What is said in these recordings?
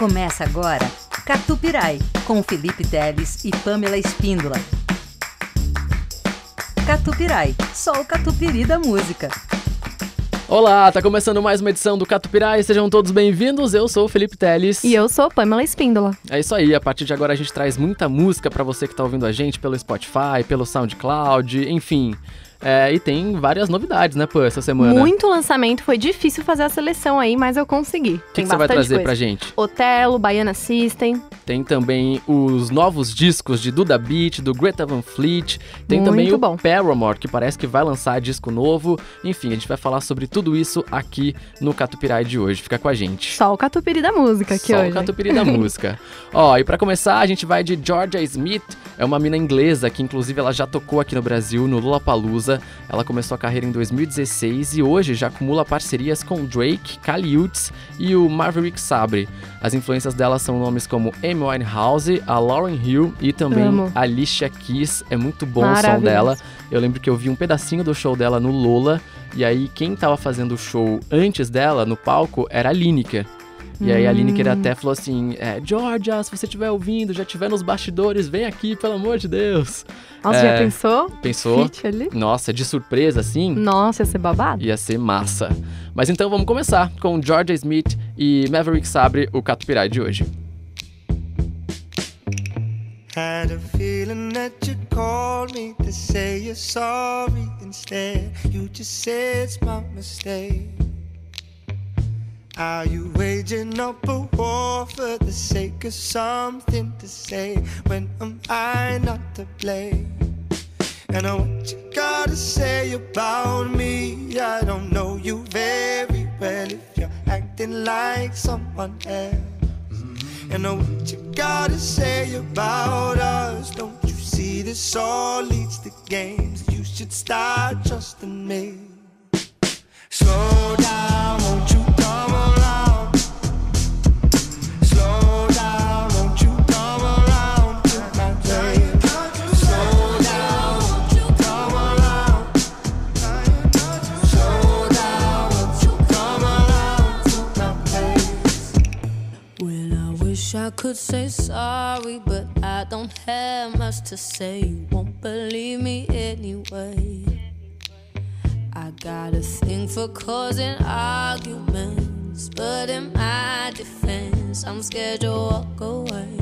Começa agora Catupirai, com Felipe Teles e Pamela Espíndola. Catupirai, só o catupiry da música. Olá, tá começando mais uma edição do Catupirai, sejam todos bem-vindos. Eu sou o Felipe Teles. E eu sou Pamela Espíndola. É isso aí, a partir de agora a gente traz muita música para você que tá ouvindo a gente pelo Spotify, pelo SoundCloud, enfim. É, e tem várias novidades, né, Pô, essa semana. Muito lançamento, foi difícil fazer a seleção aí, mas eu consegui. O que, que você vai trazer coisa. pra gente? Otelo, Baiana System. Tem também os novos discos de Duda Beat, do Greta Van Fleet. Tem Muito também bom. o Paramore, que parece que vai lançar disco novo. Enfim, a gente vai falar sobre tudo isso aqui no Catupirai de hoje. Fica com a gente. Só o Catupiri da música aqui Só hoje. o Catupiri da música. Ó, e para começar, a gente vai de Georgia Smith. É uma mina inglesa que, inclusive, ela já tocou aqui no Brasil, no Lollapalooza. Ela começou a carreira em 2016 e hoje já acumula parcerias com Drake, Kali Uchis e o Maverick Sabre. As influências dela são nomes como Amy Winehouse, a Lauryn Hill e também Amo. Alicia Keys. É muito bom o som dela. Eu lembro que eu vi um pedacinho do show dela no Lola e aí quem tava fazendo o show antes dela no palco era a Lineker. E aí a Lineker até falou assim, é, Georgia, se você estiver ouvindo, já estiver nos bastidores, vem aqui, pelo amor de Deus. Nossa, É, já pensou? Pensou? Ali? Nossa, de surpresa assim, Nossa, ia ser babado. ia ser massa. Mas então vamos começar com Georgia Smith e Maverick Sabre, o Catupirai de hoje. Had a feeling that you'd call me to say you're sorry. Instead, you just said it's my mistake. Are you waging up a war for the sake of something to say? When am I not to blame? And uh, what you gotta say about me? I don't know you very well if you're acting like someone else. And know what you gotta say about us. Don't you see this all leads to games? You should start trusting me. Slow down, won't you wish I could say sorry, but I don't have much to say. You won't believe me anyway. I got a thing for causing arguments, but in my defense, I'm scared to walk away.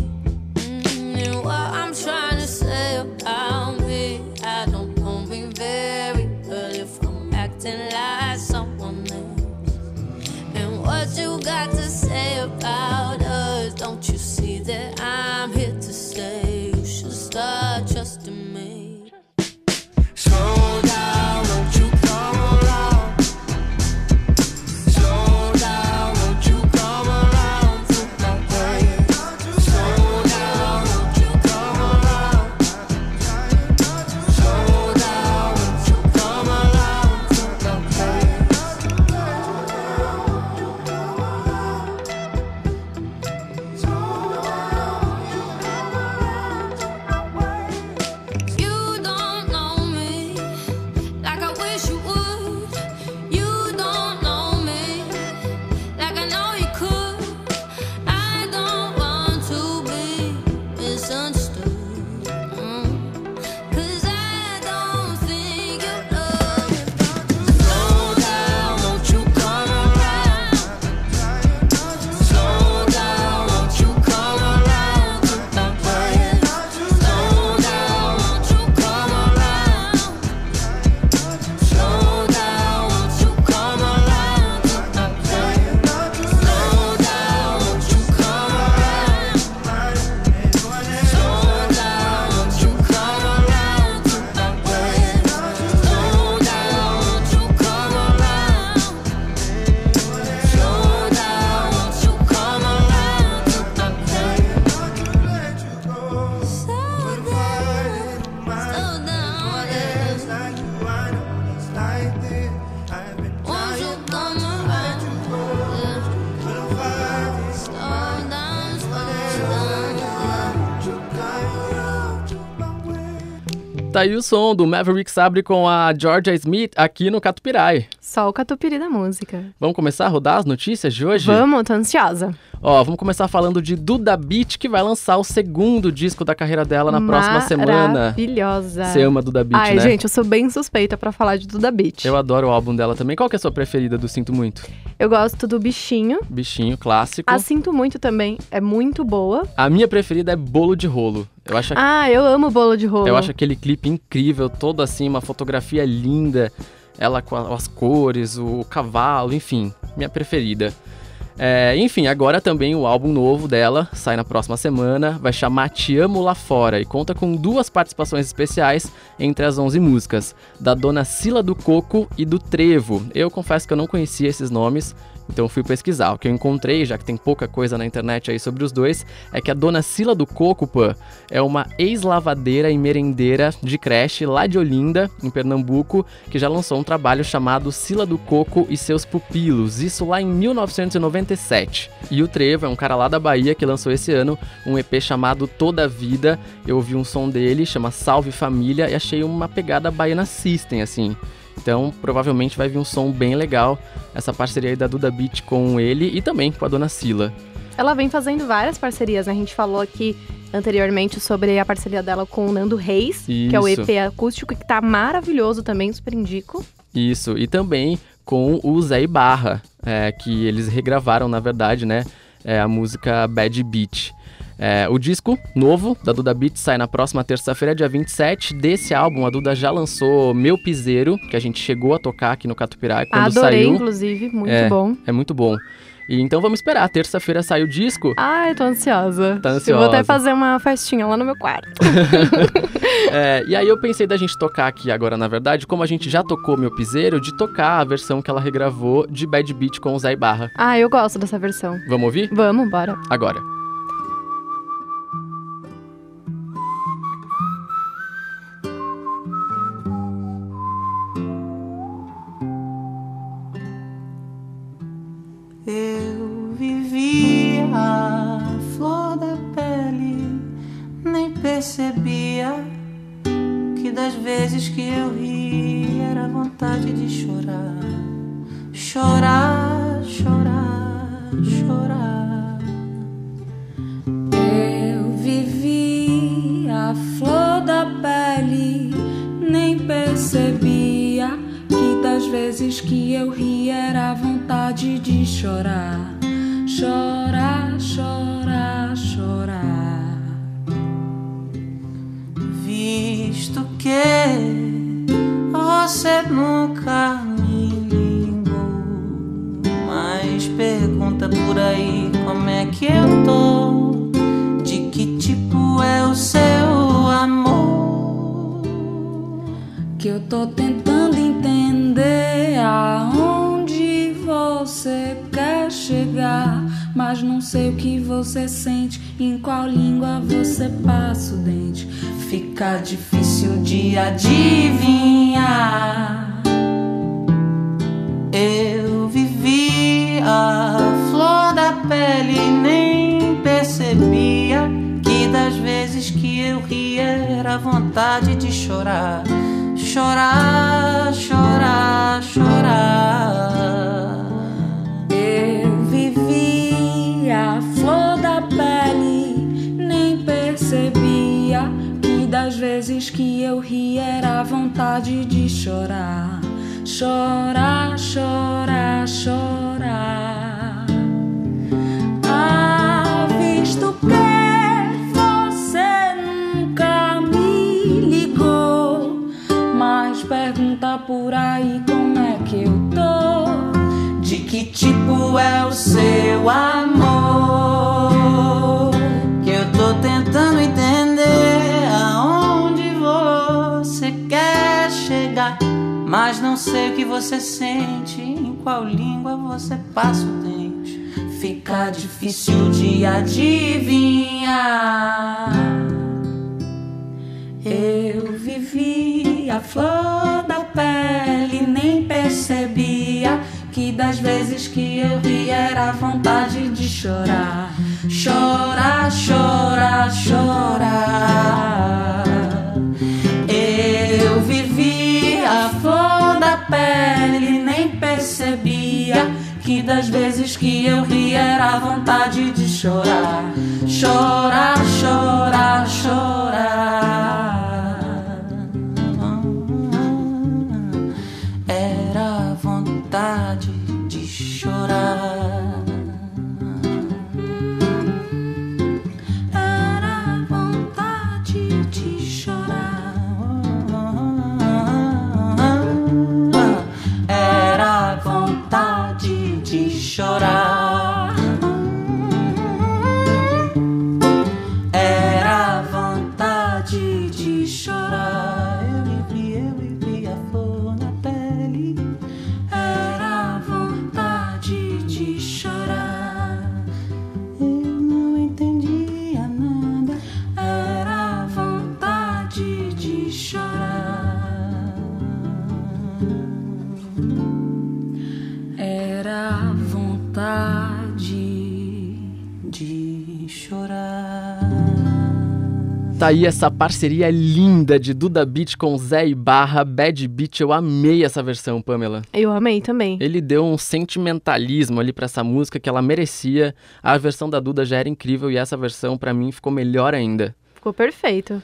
Mm, and what I'm trying to say about me, I don't know me very well if I'm acting like someone else. And what you got to say about? Don't you see that I'm here tá aí o som do Maverick Sabre com a Georgia Smith aqui no Catupirai. Só o catupiry da música. Vamos começar a rodar as notícias de hoje? Vamos, tô ansiosa. Ó, vamos começar falando de Duda Beat, que vai lançar o segundo disco da carreira dela na próxima semana. Maravilhosa. Você ama Duda Beat, Ai, né? gente, eu sou bem suspeita pra falar de Duda Beat. Eu adoro o álbum dela também. Qual que é a sua preferida do Sinto Muito? Eu gosto do Bichinho. Bichinho, clássico. A Sinto Muito também é muito boa. A minha preferida é Bolo de Rolo. Eu acho, Ah, eu amo bolo de rolo. eu acho aquele clipe incrível, todo assim, uma fotografia linda. Ela com as cores, o cavalo, enfim, minha preferida. É, enfim, agora também o álbum novo dela sai na próxima semana, vai chamar Te Amo Lá Fora e conta com duas participações especiais entre as 11 músicas, da dona Sila do Coco e do Trevo. Eu confesso que eu não conhecia esses nomes, então eu fui pesquisar. O que eu encontrei, já que tem pouca coisa na internet aí sobre os dois, é que a dona Sila do Coco, pã, é uma ex-lavadeira e merendeira de creche lá de Olinda, em Pernambuco, que já lançou um trabalho chamado Sila do Coco e seus pupilos, isso lá em 1997. E o Trevo é um cara lá da Bahia que lançou esse ano um EP chamado Toda Vida. Eu ouvi um som dele, chama Salve Família, e achei uma pegada Baiana System, assim. Então, provavelmente vai vir um som bem legal, essa parceria aí da Duda Beat com ele e também com a dona Sila. Ela vem fazendo várias parcerias, né? A gente falou aqui anteriormente sobre a parceria dela com o Nando Reis, que é o Isso. EP acústico, que tá maravilhoso também, super indico. Isso, e também com o Zé Ibarra, é, que eles regravaram, na verdade, né, é, a música Bad Beat. É, o disco novo da Duda Beat sai na próxima terça-feira, dia 27. Desse álbum, a Duda já lançou Meu Piseiro, que a gente chegou a tocar aqui no Catupirai quando Adorei, saiu. inclusive, muito É. bom. É muito bom. E então vamos esperar, terça-feira sai o disco. Ai, tô ansiosa. Tá Eu vou ansiosa. até fazer uma festinha lá no meu quarto. É, e aí eu pensei da gente tocar aqui agora, na verdade, como a gente já tocou Meu Piseiro, de tocar a versão que ela regravou de Bad Beat com o Zé Ibarra. Ah, eu gosto dessa versão. Vamos ouvir? Vamos, bora. Agora. A flor da pele, nem percebia que das vezes que eu ri era vontade de chorar, chorar, chorar, chorar. Eu vivi a flor da pele, nem percebia que das vezes que eu ri era vontade de chorar, chorar, chorar, chorar. Visto que você nunca me ligou, mas pergunta por aí como é que eu tô, de que tipo é o seu amor. Que eu tô tentando Mas não sei o que você sente, em qual língua você passa o dente. Fica difícil de adivinhar. Eu vivi a flor da pele e nem percebia que das vezes que eu ria era vontade de chorar, chorar, chorar, chorar. Que eu ri era vontade de chorar, chorar, chorar, chorar. Mas não sei o que você sente, em qual língua você passa o dente. Fica difícil de adivinhar. Eu vivi a flor da pele, nem percebia que das vezes que eu ri era vontade de chorar, chorar, chorar, chorar. pele, nem percebia que das vezes que eu ria era vontade de chorar, chorar, chorar, chorar. Chorar. Tá aí essa parceria linda de Duda Beat com Zé e Barra, Bad Beat. Eu amei essa versão, Pamela. Eu amei também. Ele deu um sentimentalismo ali pra essa música que ela merecia. A versão da Duda já era incrível e essa versão pra mim ficou melhor ainda. Ficou perfeito.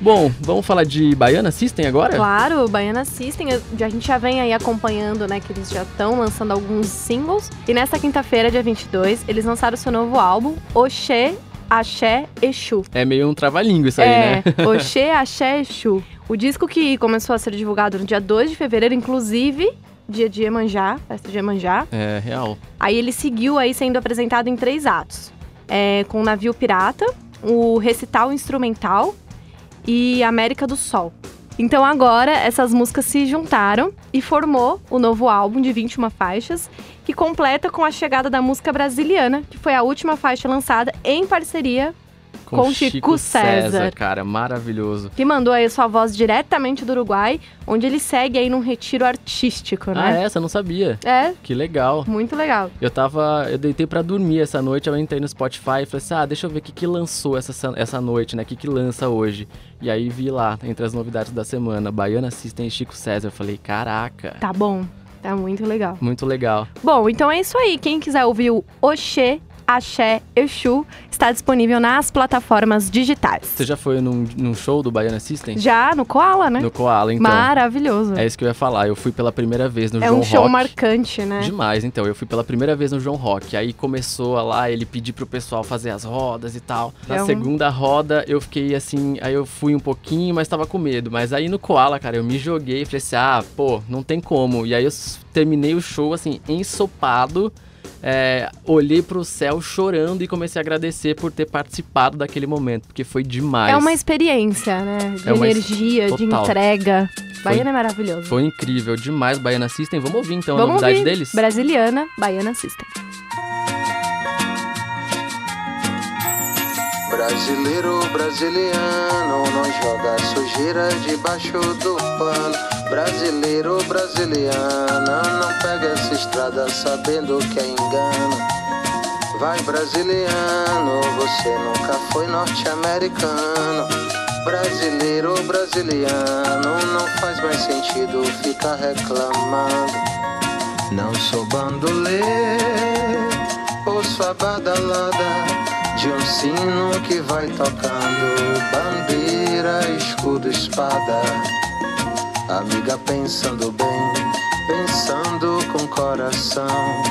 Bom, vamos falar de Baiana System agora? Claro, Baiana System, a gente já vem aí acompanhando, né, que eles já estão lançando alguns singles. E nessa quinta-feira, dia 22, eles lançaram seu novo álbum, Oxê, Axé, Exu. É meio um trava-língua isso aí, é, né? Oxê, Axé, Exu. O disco que começou a ser divulgado no dia 2 de fevereiro, inclusive, dia de Iemanjá, festa de Iemanjá. É, real. Aí ele seguiu aí sendo apresentado em três atos. É, com o Navio Pirata, o Recital Instrumental e América do Sol. Então agora essas músicas se juntaram e formou o novo álbum de 21 faixas, que completa com a chegada da música brasiliana, que foi a última faixa lançada em parceria, Com Chico César. cara, maravilhoso. que mandou aí sua voz diretamente do Uruguai, onde ele segue aí num retiro artístico, Ah, né? essa eu não sabia. é, Que legal. muito legal. Eu tava. Eu deitei pra dormir essa noite, eu entrei no Spotify e falei assim: ah, deixa eu ver o que, que lançou essa, essa noite, né? O que, que lança hoje. E aí vi lá, entre as novidades da semana, Baiana System e Chico César. Eu falei, caraca, Tá bom, tá muito legal. muito legal. Bom, então é isso aí. Quem quiser ouvir o Oxê, Axé, Exu, está disponível nas plataformas digitais. Você já foi num, num show do Baiana System? Já no Koala, né? No Koala, então. Maravilhoso. É isso que eu ia falar. Eu fui pela primeira vez no É João um show Rock. marcante, né? Demais, então. Eu fui pela primeira vez no João Rock. Aí começou lá, ele pedir pro pessoal fazer as rodas e tal. Na É um- segunda roda, eu fiquei assim. Aí eu fui um pouquinho, mas tava com medo. Mas aí no Koala, cara, eu me joguei e falei assim: ah, pô, não tem como. E aí eu terminei o show, assim, ensopado. É, olhei pro céu chorando e comecei a agradecer por ter participado daquele momento, porque foi demais. É uma experiência, né? De É uma es- energia, de entrega. Baiana é maravilhoso. Foi incrível, demais. Baiana System. Vamos ouvir então a Vamos novidade ouvir. deles? Brasiliana, Baiana System. Brasileiro, brasiliano, não joga sujeira debaixo do pano. Brasileiro, brasiliana, não pega essa estrada sabendo que é engano. Vai brasiliano, você nunca foi norte-americano. Brasileiro, brasiliano, não faz mais sentido ficar reclamando. Não sou bandoleiro, ouço a badalada de um sino que vai tocando bandeira, escudo, espada. Amiga pensando bem, pensando com coração.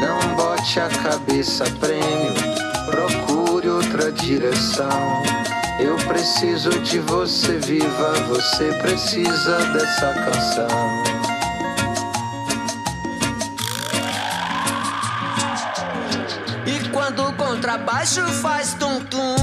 Não bote a cabeça prêmio, procure outra direção. Eu preciso de você viva, você precisa dessa canção. E quando o contrabaixo faz tum-tum,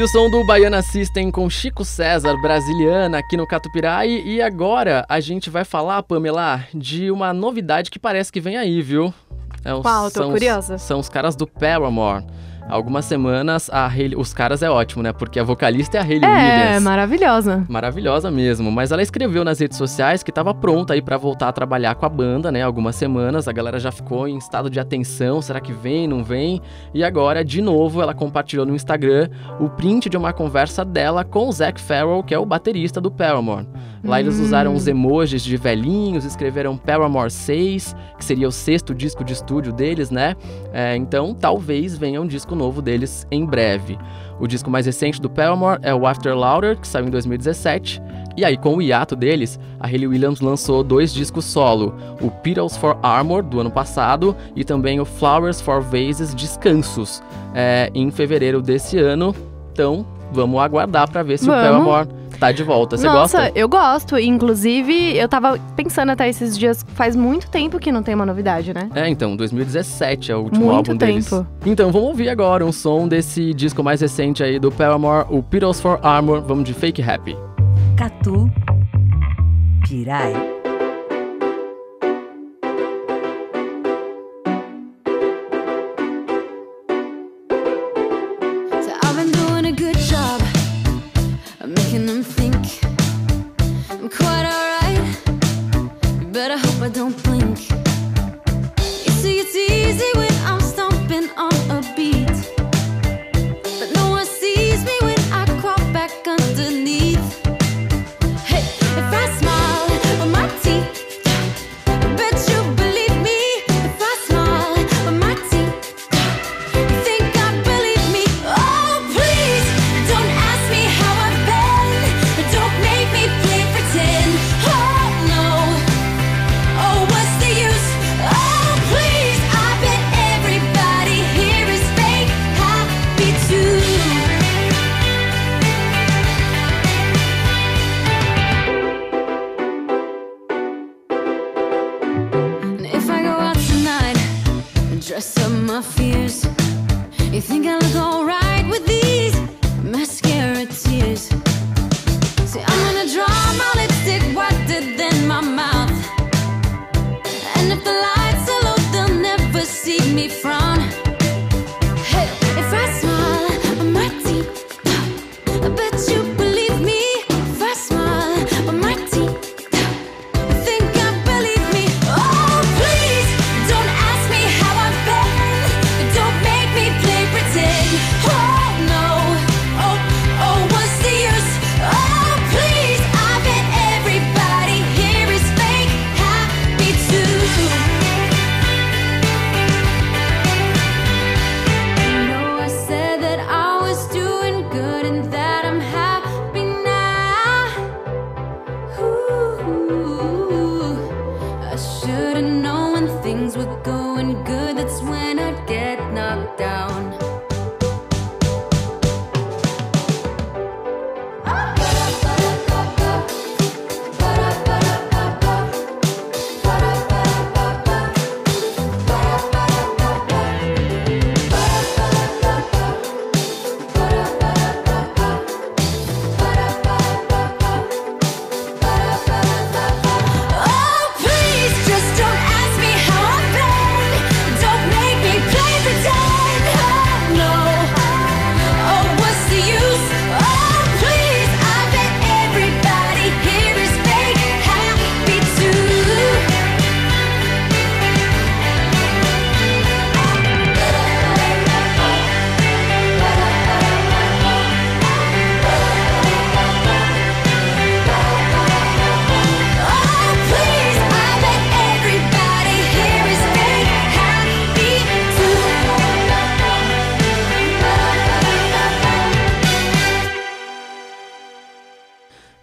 aí o som do Baiana System com Chico César, brasiliana, aqui no Catupirai. E agora a gente vai falar, Pamela, de uma novidade que parece que vem aí, viu? É Qual? Tô são os- curiosa. São os caras do Paramore. Algumas semanas, a Hayley, os caras é ótimo, né? Porque a vocalista é a Hayley É, Williams. maravilhosa. Maravilhosa mesmo, mas ela escreveu nas redes sociais que estava pronta aí para voltar a trabalhar com a banda, né? Algumas semanas, a galera já ficou em estado de atenção, será que vem, não vem? E agora, de novo, ela compartilhou no Instagram o print de uma conversa dela com o Zac Farrell, que é o baterista do Paramore. Lá eles Hum. usaram os emojis de velhinhos, escreveram Paramore 6, que seria o sexto disco de estúdio deles, né? É, então, talvez venha um disco novo deles em breve. O disco mais recente do Paramore é o After Louder, que saiu em 2017. E aí, com o hiato deles, a Hayley Williams lançou dois discos solo: o Petals for Armor, do ano passado, e também o Flowers for Vases Descansos, é, em fevereiro desse ano. Então, vamos aguardar pra ver se Vamos. o Paramore tá de volta. Você Nossa, gosta? eu gosto. Inclusive, eu tava pensando até esses dias, faz muito tempo que não tem uma novidade, né? É, então, 2017 é o último Muito álbum deles. tempo. Então, vamos ouvir agora um som desse disco mais recente aí do Paramore, o Petals for Armor. Vamos de Fake Happy. Catu Pirai.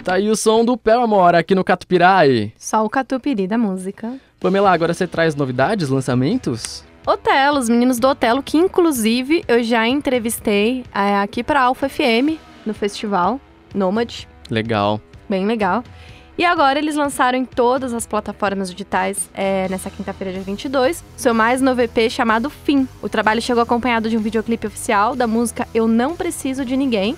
Tá aí o som do Paramore aqui no Catupirai. Só o catupiry da música. Pamela, agora você traz novidades, lançamentos? Otelo, os meninos do Otelo, que inclusive eu já entrevistei é, aqui pra Alfa FM, no festival Nomad. Legal. Bem legal. E agora eles lançaram em todas as plataformas digitais é, nessa quinta-feira, dia 22, seu mais novo EP chamado Fim. O trabalho chegou acompanhado de um videoclipe oficial da música Eu Não Preciso de Ninguém,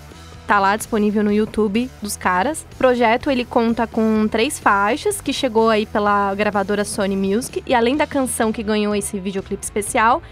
tá lá disponível no YouTube dos caras. O projeto ele conta com três faixas que chegou aí pela gravadora Sony Music e além da canção que ganhou esse videoclipe especial,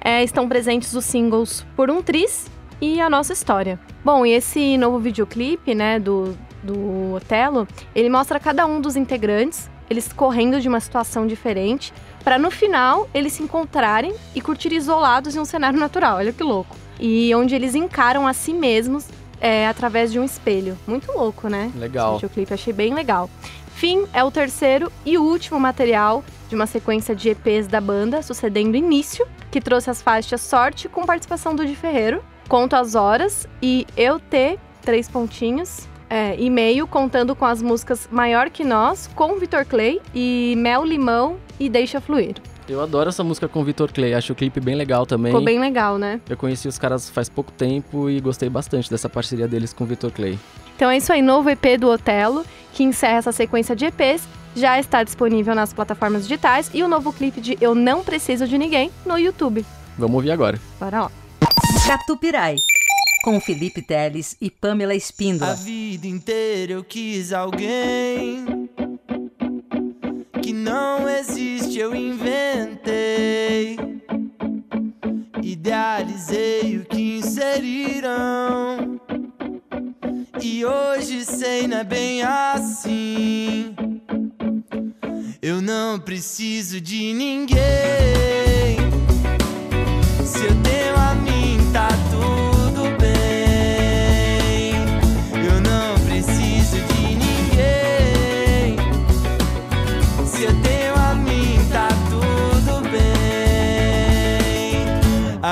é, estão presentes os singles Por um Tris e A Nossa História. Bom, e esse novo videoclipe, né, do, do Otelo, ele mostra cada um dos integrantes, eles correndo de uma situação diferente, para no final eles se encontrarem e curtir isolados em um cenário natural. Olha que louco. E onde eles encaram a si mesmos é, através de um espelho. Muito louco, né? Legal. Esse videoclipe, achei bem legal. Fim é o terceiro e último material de uma sequência de EPs da banda, sucedendo Início, que trouxe as faixas Sorte com participação do Di Ferreiro, Conto as Horas e Eu Ter, três pontinhos, é, e-mail contando com as músicas Maior Que Nós, com Vitor Clay e Mel Limão e Deixa Fluir. Eu adoro essa música com o Vitor Clay, acho o clipe bem legal também. Ficou bem legal, né? Eu conheci os caras faz pouco tempo e gostei bastante dessa parceria deles com o Vitor Clay. Então é isso aí, novo EP do Otelo, que encerra essa sequência de EPs, já está disponível nas plataformas digitais e o novo clipe de Eu Não Preciso de Ninguém no YouTube. Vamos ouvir agora. Bora lá. Catupirai, com Felipe Teles e Pamela A Espíndola. vida inteira eu quis alguém que não existe, eu inventei. Idealizei o que inseriram. E hoje sei, não é bem assim. Eu não preciso de ninguém. Se eu tenho a mim,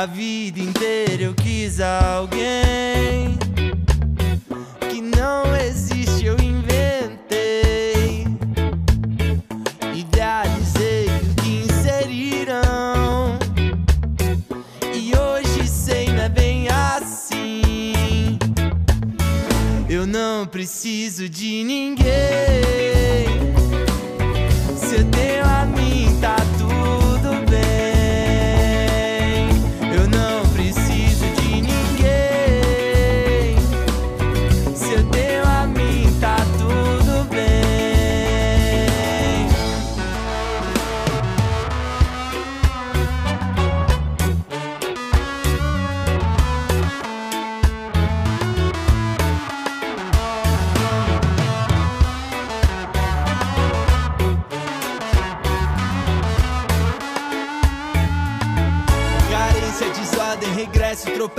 A vida inteira eu quis alguém que não existe, eu inventei. Idealizei o que inseriram. E hoje sei, não é bem assim. Eu não preciso de ninguém.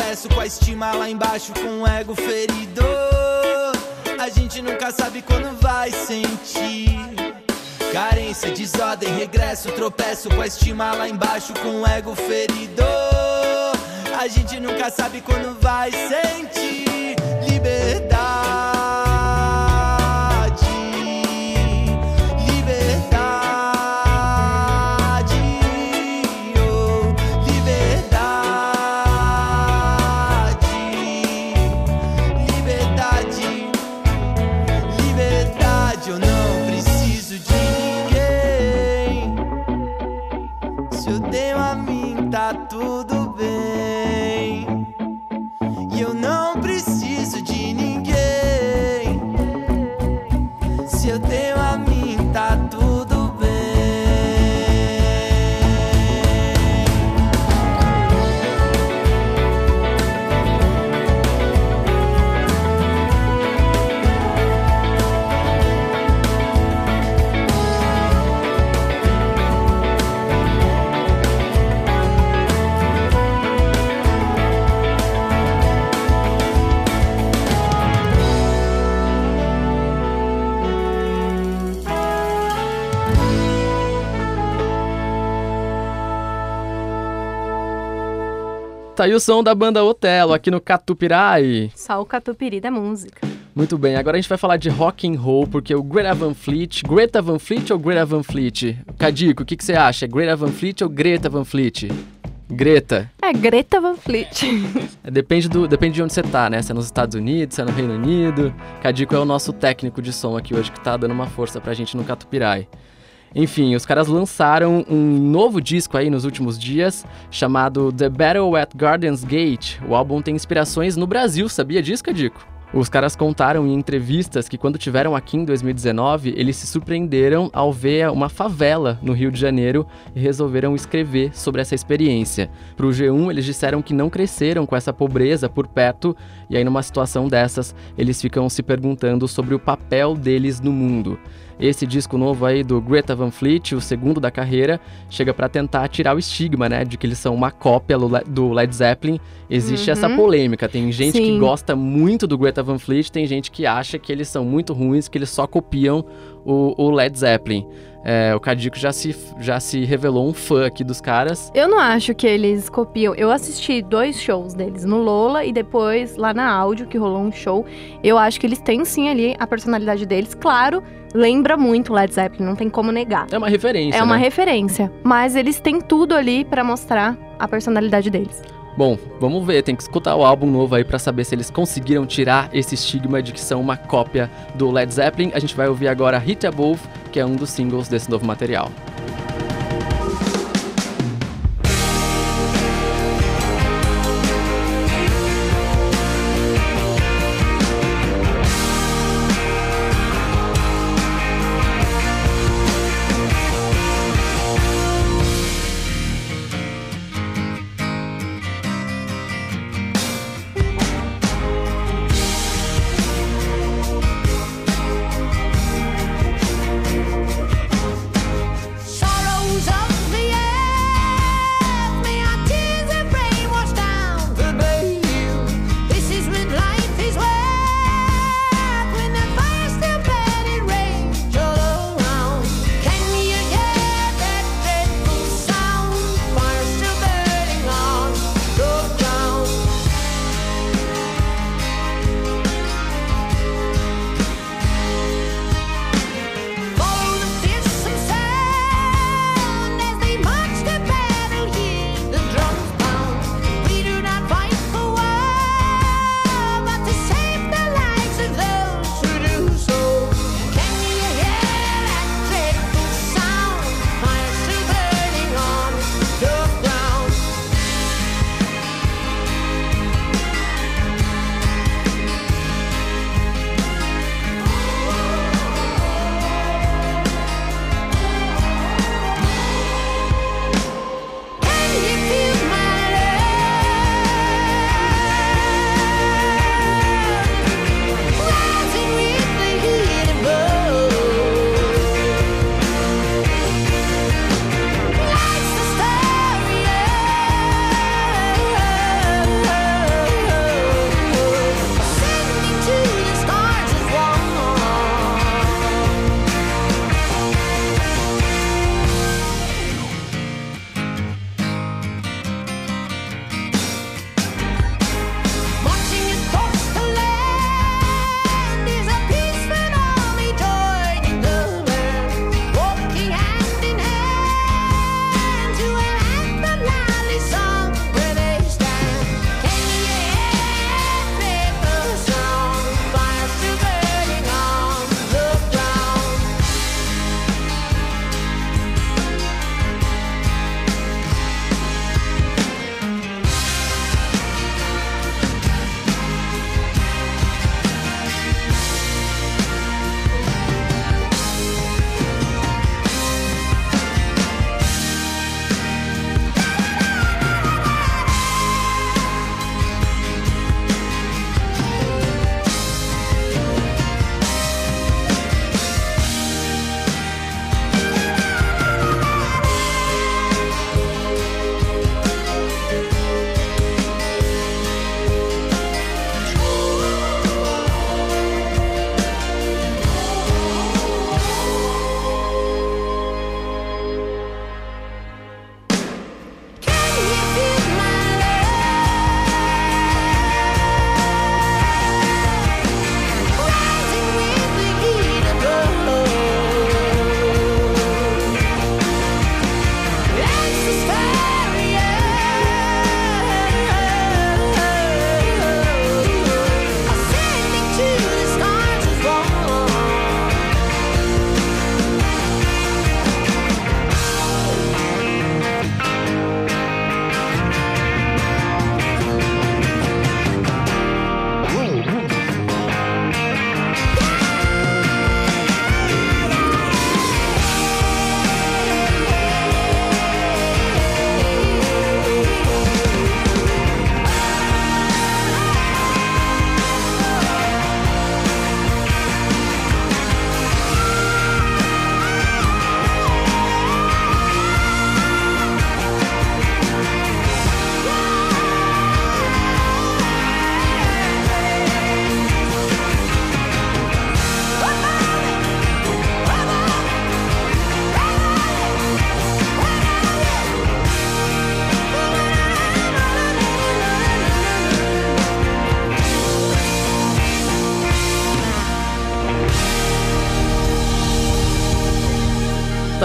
Tropeço com a estima lá embaixo, com o ego ferido. A gente nunca sabe quando vai sentir. Carência, desordem, regresso, tropeço com a estima lá embaixo, com o ego ferido. A gente nunca sabe quando vai sentir Aí o som da banda Otelo aqui no Catupirai. Só o catupiry da música. Muito bem, agora a gente vai falar de rock and roll, porque o Greta Van Fleet, Greta Van Fleet ou Greta Van Fleet? Cadico, o que, que você acha? É Greta Van Fleet ou Greta Van Fleet? Greta. É Greta Van Fleet. É, Depende, do, depende de onde você tá, né? Se é nos Estados Unidos, se é no Reino Unido. Cadico é o nosso técnico de som aqui hoje que tá dando uma força pra gente no Catupirai. Enfim, os caras lançaram um novo disco aí nos últimos dias, chamado The Battle at Gardens Gate. O álbum tem inspirações no Brasil, sabia disso, Cadico? Os caras contaram em entrevistas que quando tiveram aqui em 2019, eles se surpreenderam ao ver uma favela no Rio de Janeiro e resolveram escrever sobre essa experiência. Pro G1, eles disseram que não cresceram com essa pobreza por perto, e aí numa situação dessas, eles ficam se perguntando sobre o papel deles no mundo. Esse disco novo aí do Greta Van Fleet, o segundo da carreira, chega pra tentar tirar o estigma, né, de que eles são uma cópia do Le- do Led Zeppelin. Existe essa polêmica, tem gente que Sim. gosta muito do Greta Van Fleet, tem gente que acha que eles são muito ruins, que eles só copiam o, o Led Zeppelin. É, o Cadico já se, já se revelou um fã aqui dos caras. Eu não acho que eles copiam. Eu assisti dois shows deles, no Lola e depois lá na áudio, que rolou um show. Eu acho que eles têm sim ali a personalidade deles. Claro, lembra muito Led Zeppelin, não tem como negar. É uma referência, É uma né? referência. Mas eles têm tudo ali pra mostrar a personalidade deles. Bom, vamos ver, tem que escutar o álbum novo aí pra saber se eles conseguiram tirar esse estigma de que são uma cópia do Led Zeppelin. A gente vai ouvir agora Hit Above, que é um dos singles desse novo material.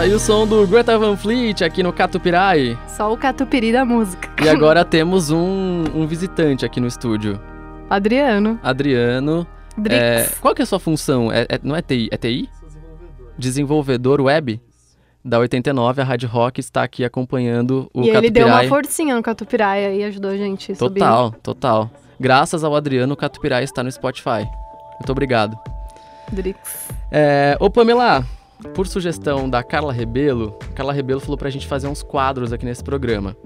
Tá aí o som do Greta Van Fleet aqui no Catupirai. Só o catupiry da música. E agora temos um, um visitante aqui no estúdio. Adriano. Adriano. Drix. É, qual que é a sua função? É, é- não é TI? É TI? Desenvolvedor web? Da 89, a Rádio Rock está aqui acompanhando o e ele deu uma Catupirai. forcinha no Catupirai e ajudou a gente a subir. Total, total. Graças ao Adriano, o Catupirai está no Spotify. Muito obrigado. Drix. É, ô Pamela, por sugestão da Carla Rebelo, Carla Rebelo falou pra gente fazer uns quadros aqui nesse programa.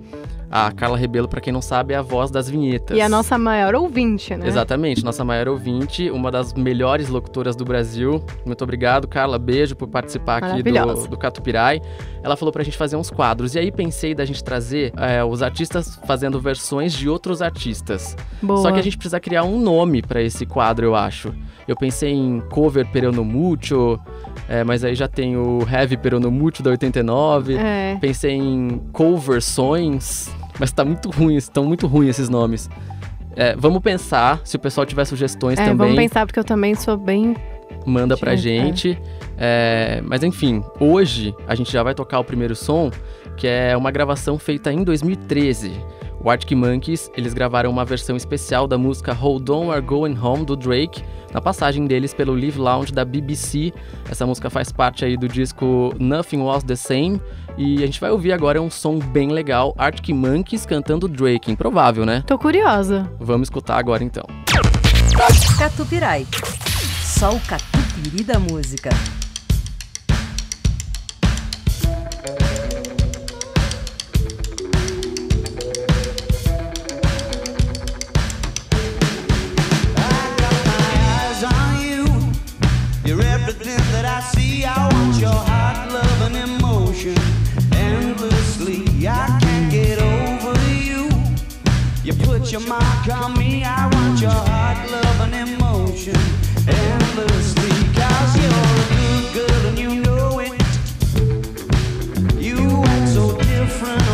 A Carla Rebelo, pra quem não sabe, é a voz das vinhetas. E a nossa maior ouvinte, né? Exatamente, nossa maior ouvinte, uma das melhores locutoras do Brasil. Muito obrigado, Carla. Beijo por participar aqui do, do Catupirai. Ela falou pra gente fazer uns quadros. E aí pensei da gente trazer é, os artistas fazendo versões de outros artistas. Boa. Só que a gente precisa criar um nome pra esse quadro, eu acho. Eu pensei em cover Peronomútil, é, mas aí já tem o Heavy Peronomútil da 89. É. Pensei em coversões, mas tá muito ruim, estão muito ruins esses nomes. É, vamos pensar, se o pessoal tiver sugestões É, também, vamos pensar, porque eu também sou bem. manda pra Gente, gente. É, mas enfim, hoje a gente já vai tocar o primeiro som, que é uma gravação feita em 2013. O Arctic Monkeys, eles gravaram uma versão especial da música Hold On We're Going Home, do Drake, na passagem deles pelo Live Lounge da BBC. Essa música faz parte aí do disco Nothing Was The Same. E a gente vai ouvir agora um som bem legal, Arctic Monkeys cantando Drake. Improvável, né? Tô curiosa. Vamos escutar agora então. Catupirai. Só o catupiry da música. eyes on you. You're everything that I see. I want your put your mark on me. I want your heart, love, and emotion endlessly. Cause you're a good girl and you know it. You act so different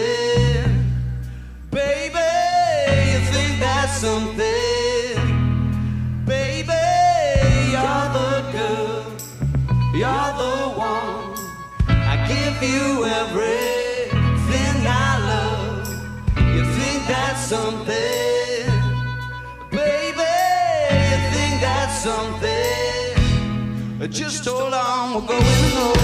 Just hold on, we're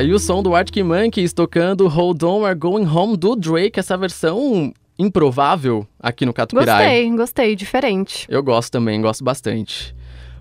aí o som do Arctic Monkeys tocando Hold On We're Going Home do Drake, essa versão improvável aqui no Catupirai. Gostei, gostei, diferente. Eu gosto também, gosto bastante.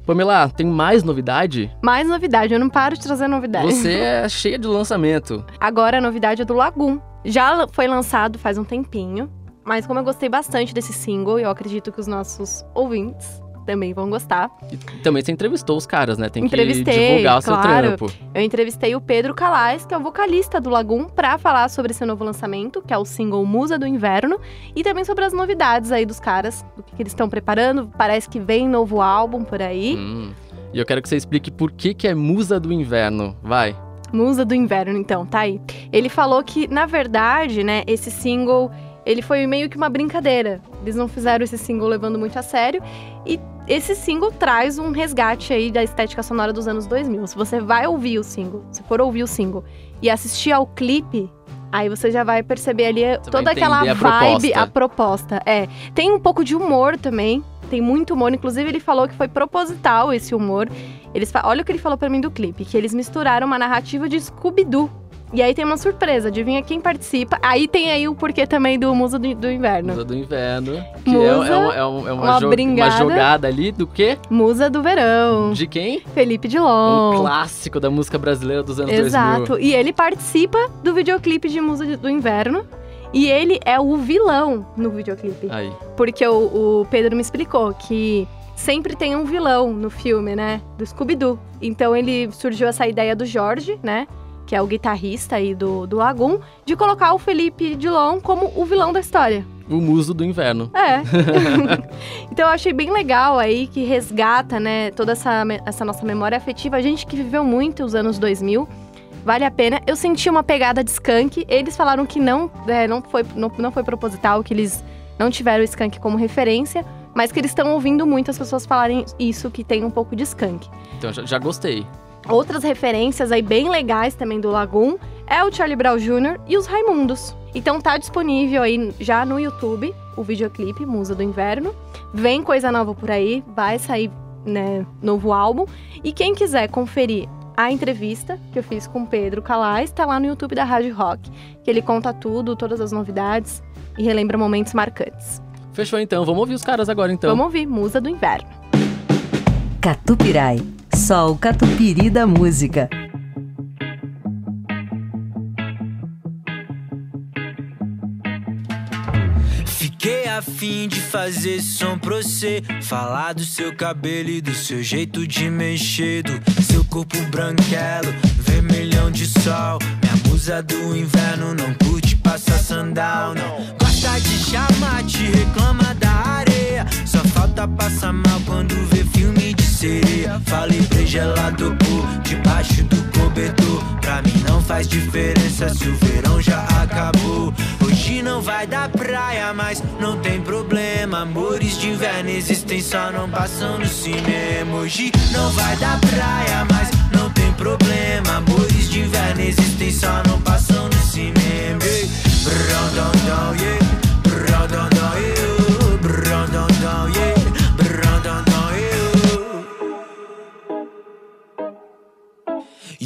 Pamela, tem mais novidade? Mais novidade, eu não paro de trazer novidade. Você é cheia de lançamento. Agora a novidade é do Lagoon. Já foi lançado faz um tempinho, mas como eu gostei bastante desse single, eu acredito que os nossos ouvintes também vão gostar. E também você entrevistou os caras, né? Tem que Entrevistei, divulgar o seu claro. trampo. Eu entrevistei o Pedro Calais, que é o vocalista do Lagoon, pra falar sobre esse novo lançamento, que é o single Musa do Inverno, e também sobre as novidades aí dos caras, do que, que eles estão preparando. Parece que vem novo álbum por aí. Hum. E eu quero que você explique por que, que é Musa do Inverno. Vai. Musa do Inverno, então, tá aí. Ele falou que, na verdade, né, esse single, ele foi meio que uma brincadeira. Eles não fizeram esse single levando muito a sério. E esse single traz um resgate aí da estética sonora dos anos 2000. Se você vai ouvir o single, se for ouvir o single e assistir ao clipe, aí você já vai perceber ali toda vai aquela a vibe, proposta. a proposta. É, tem um pouco de humor também. Tem muito humor, inclusive ele falou que foi proposital esse humor. Eles Olha o que ele falou pra mim do clipe, que eles misturaram uma narrativa de Scooby-Doo. E aí tem uma surpresa, adivinha quem participa. Aí tem aí o porquê também do Musa do, do Inverno. Musa do Inverno. Que Musa, é, é um- é um- é uma, uma jo- uma jogada ali do quê? Musa do Verão. De quem? Felipe Um Dilon. clássico da música brasileira dos anos Exato. 2000. E ele participa do videoclipe de Musa do Inverno. E ele é o vilão no videoclipe. Aí. Porque o, o Pedro me explicou que sempre tem um vilão no filme, né? Do Scooby-Doo. Então ele surgiu essa ideia do Jorge, né? Que é o guitarrista aí do, do Lagoon, de colocar o Felipe Dilon como o vilão da história. O Muso do Inverno. É. então eu achei bem legal aí que resgata, né, toda essa, essa nossa memória afetiva. A gente que viveu muito os anos 2000. Vale a pena. Eu senti uma pegada de skunk. Eles falaram que não, é, não, foi, não, não foi proposital, que eles não tiveram o skunk como referência, mas que eles estão ouvindo muitas pessoas falarem isso, que tem um pouco de skunk. Então já, já gostei. Outras referências aí bem legais também do Lagoon é o Charlie Brown Jr. e os Raimundos. Então tá disponível aí já no YouTube o videoclipe Musa do Inverno. Vem coisa nova por aí, vai sair né, novo álbum. E quem quiser conferir a entrevista que eu fiz com o Pedro Calais, tá lá no YouTube da Rádio Rock, que ele conta tudo, todas as novidades e relembra momentos marcantes. Fechou então. Vamos ouvir os caras agora então. Vamos ouvir Musa do Inverno. Catupirai, só o catupiry da música. Fiquei afim de fazer som pra você. Falar do seu cabelo e do seu jeito de mexer. Do seu corpo branquelo, vermelhão de sol. Minha musa do inverno não curte passar sandal, não. Gosta de chamar, te reclama da areia. Só falta passar mal quando vê filme de sereia. Falei pra gelado por debaixo do cobertor. Pra mim não faz diferença se o verão já acabou. Hoje não vai dar praia, mas não tem problema. Amores de inverno existem, só não passam no cinema. Hoje não vai dar praia, mas não tem problema. Amores de inverno existem, só não passam no cinema. Dão, yeah.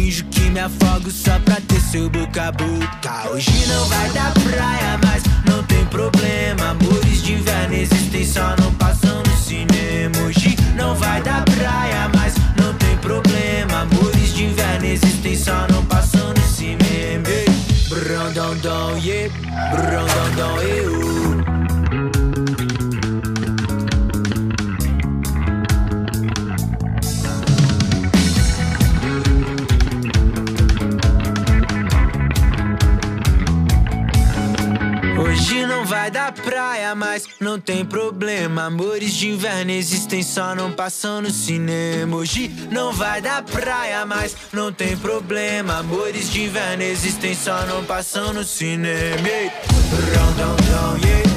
Finjo que me afogo só pra ter seu boca a boca. Hoje não vai dar praia, mas não tem problema. Amores de inverno existem, só não passam no cinema. Hoje não vai dar praia, mas não tem problema. Amores de inverno existem, só não passam no cinema. Brão, dão, dão, yeah. Hoje não vai dar praia, mas não tem problema. Amores de inverno existem, só não passam no cinema. Hoje não vai dar praia, mas não tem problema. Amores de inverno existem, só não passam no cinema. Yeah.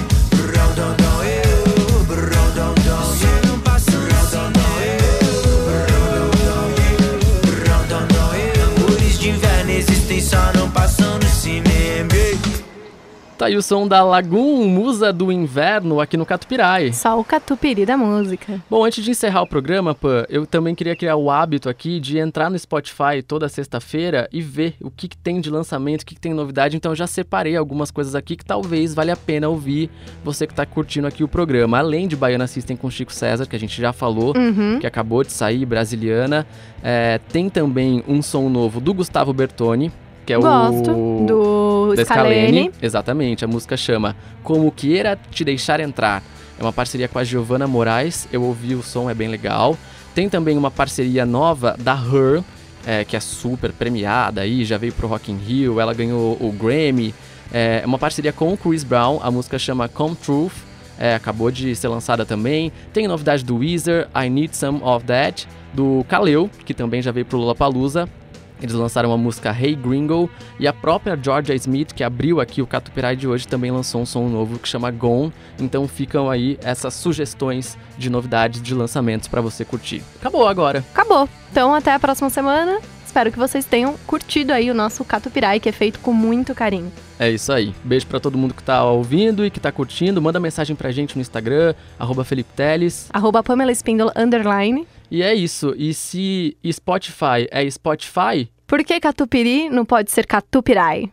Tá aí o som da Lagoon, musa do inverno, aqui no Catupirai. Só o catupiry da música. Bom, antes de encerrar o programa, Pan, eu também queria criar o hábito aqui de entrar no Spotify toda sexta-feira e ver o que, que tem de lançamento, o que, que tem novidade. Então eu já separei algumas coisas aqui que talvez valha a pena ouvir você que tá curtindo aqui o programa. Além de Baiana System com Chico César, que a gente já falou, Uhum. que acabou de sair, brasiliana. É, tem também um som novo do Gustavo Bertoni, que é Gosto o. do da Scalene. Exatamente, a música chama Como Queira Te Deixar Entrar. É uma parceria com a Giovanna Moraes, eu ouvi o som, é bem legal. Tem também uma parceria nova da Her, é, que é super premiada aí, já veio pro Rock in Rio, ela ganhou o Grammy. É uma parceria com o Chris Brown, a música chama Come Truth, é, acabou de ser lançada também. Tem novidade do Weezer, I Need Some of That, do Kaleo, que também já veio pro Lollapalooza. Eles lançaram a música Hey Gringo e a própria Georgia Smith, que abriu aqui o Catupirai de hoje, também lançou um som novo que chama Gone. Então ficam aí essas sugestões de novidades de lançamentos pra você curtir. Acabou agora. Acabou. Então, até a próxima semana. Espero que vocês tenham curtido aí o nosso Catupirai, que é feito com muito carinho. É isso aí. Beijo pra todo mundo que tá ouvindo e que tá curtindo. Manda mensagem pra gente no Instagram, arroba Felipe Teles. Arroba Pamela Spindle, underline. E é isso. E se Spotify é Spotify, Por que Catupiri não pode ser Catupirai?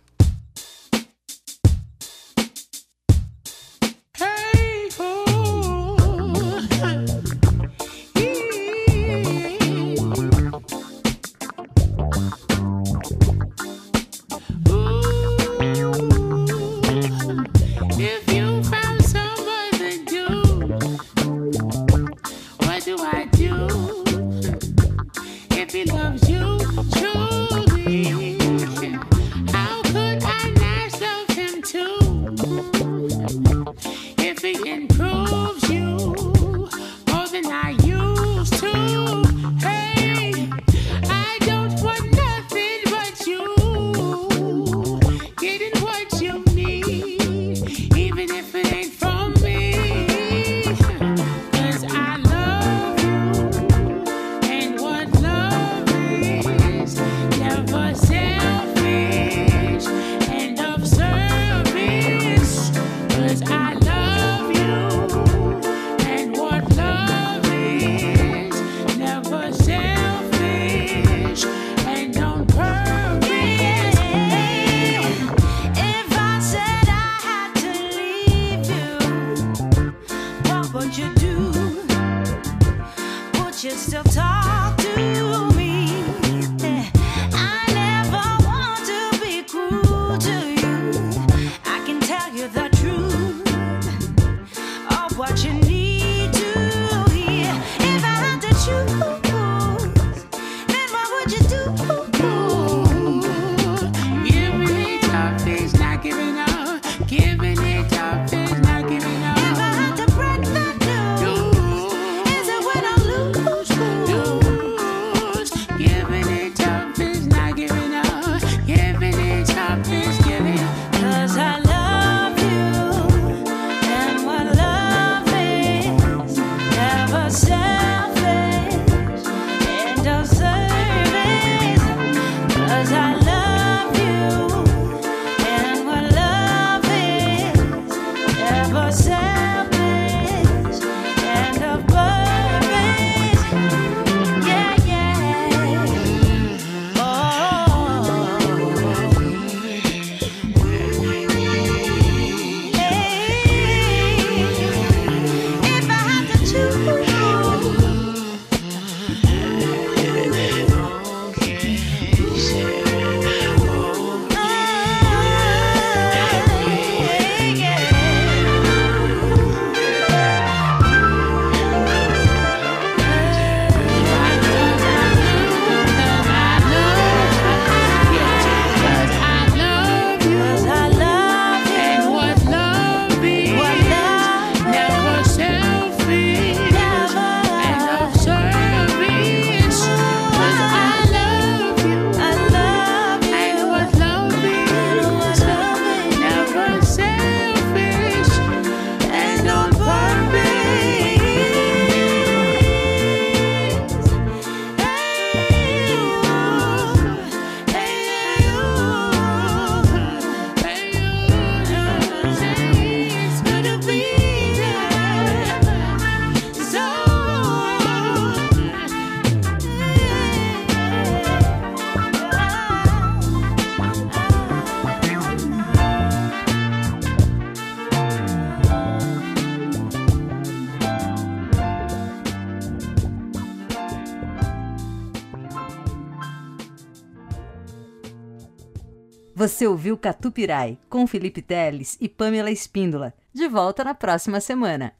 Ouviu Catupirai com Felipe Teles e Pamela Espíndola. De volta na próxima semana.